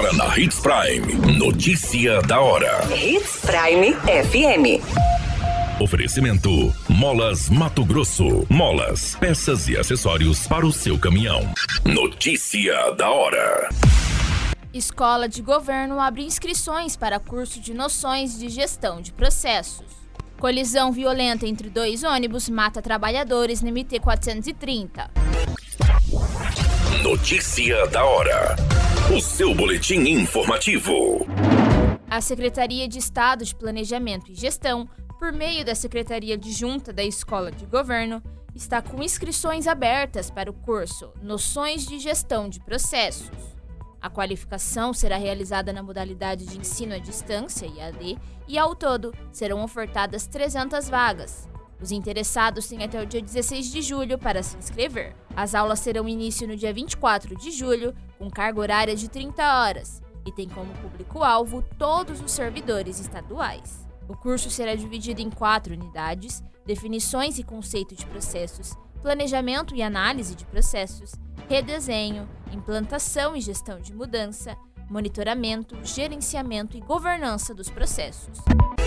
Agora na Hits Prime. Notícia da hora. Hits Prime FM. Oferecimento: Molas Mato Grosso. Molas, peças e acessórios para o seu caminhão. Notícia da hora. Escola de Governo abre inscrições para curso de noções de gestão de processos. Colisão violenta entre dois ônibus mata trabalhadores no MT 430. Notícia da hora. O seu boletim informativo. A Secretaria de Estado de Planejamento e Gestão, por meio da Secretaria de Junta da Escola de Governo, está com inscrições abertas para o curso Noções de Gestão de Processos. A qualificação será realizada na modalidade de ensino à distância, IAD, e ao todo serão ofertadas 300 vagas. Os interessados têm até o dia 16 de julho para se inscrever. As aulas terão início no dia 24 de julho, com carga horária de 30 horas, e tem como público-alvo todos os servidores estaduais. O curso será dividido em quatro unidades: definições e conceito de processos, planejamento e análise de processos, redesenho, implantação e gestão de mudança, monitoramento, gerenciamento e governança dos processos.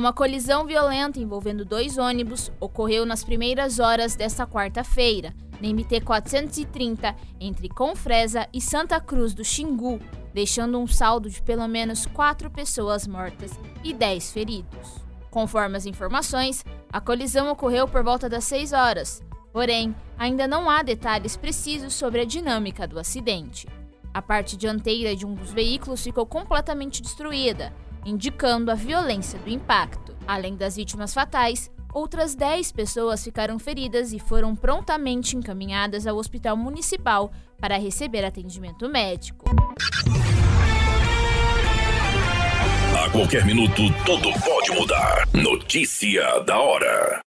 Uma colisão violenta envolvendo dois ônibus ocorreu nas primeiras horas desta quarta-feira, na MT 430, entre Confresa e Santa Cruz do Xingu, deixando um saldo de pelo menos quatro pessoas mortas e dez feridos. Conforme as informações, a colisão ocorreu por volta das 6 horas, porém, ainda não há detalhes precisos sobre a dinâmica do acidente. A parte dianteira de um dos veículos ficou completamente destruída indicando a violência do impacto. Além das vítimas fatais, outras 10 pessoas ficaram feridas e foram prontamente encaminhadas ao hospital municipal para receber atendimento médico. A qualquer minuto, tudo pode mudar. Notícia da hora.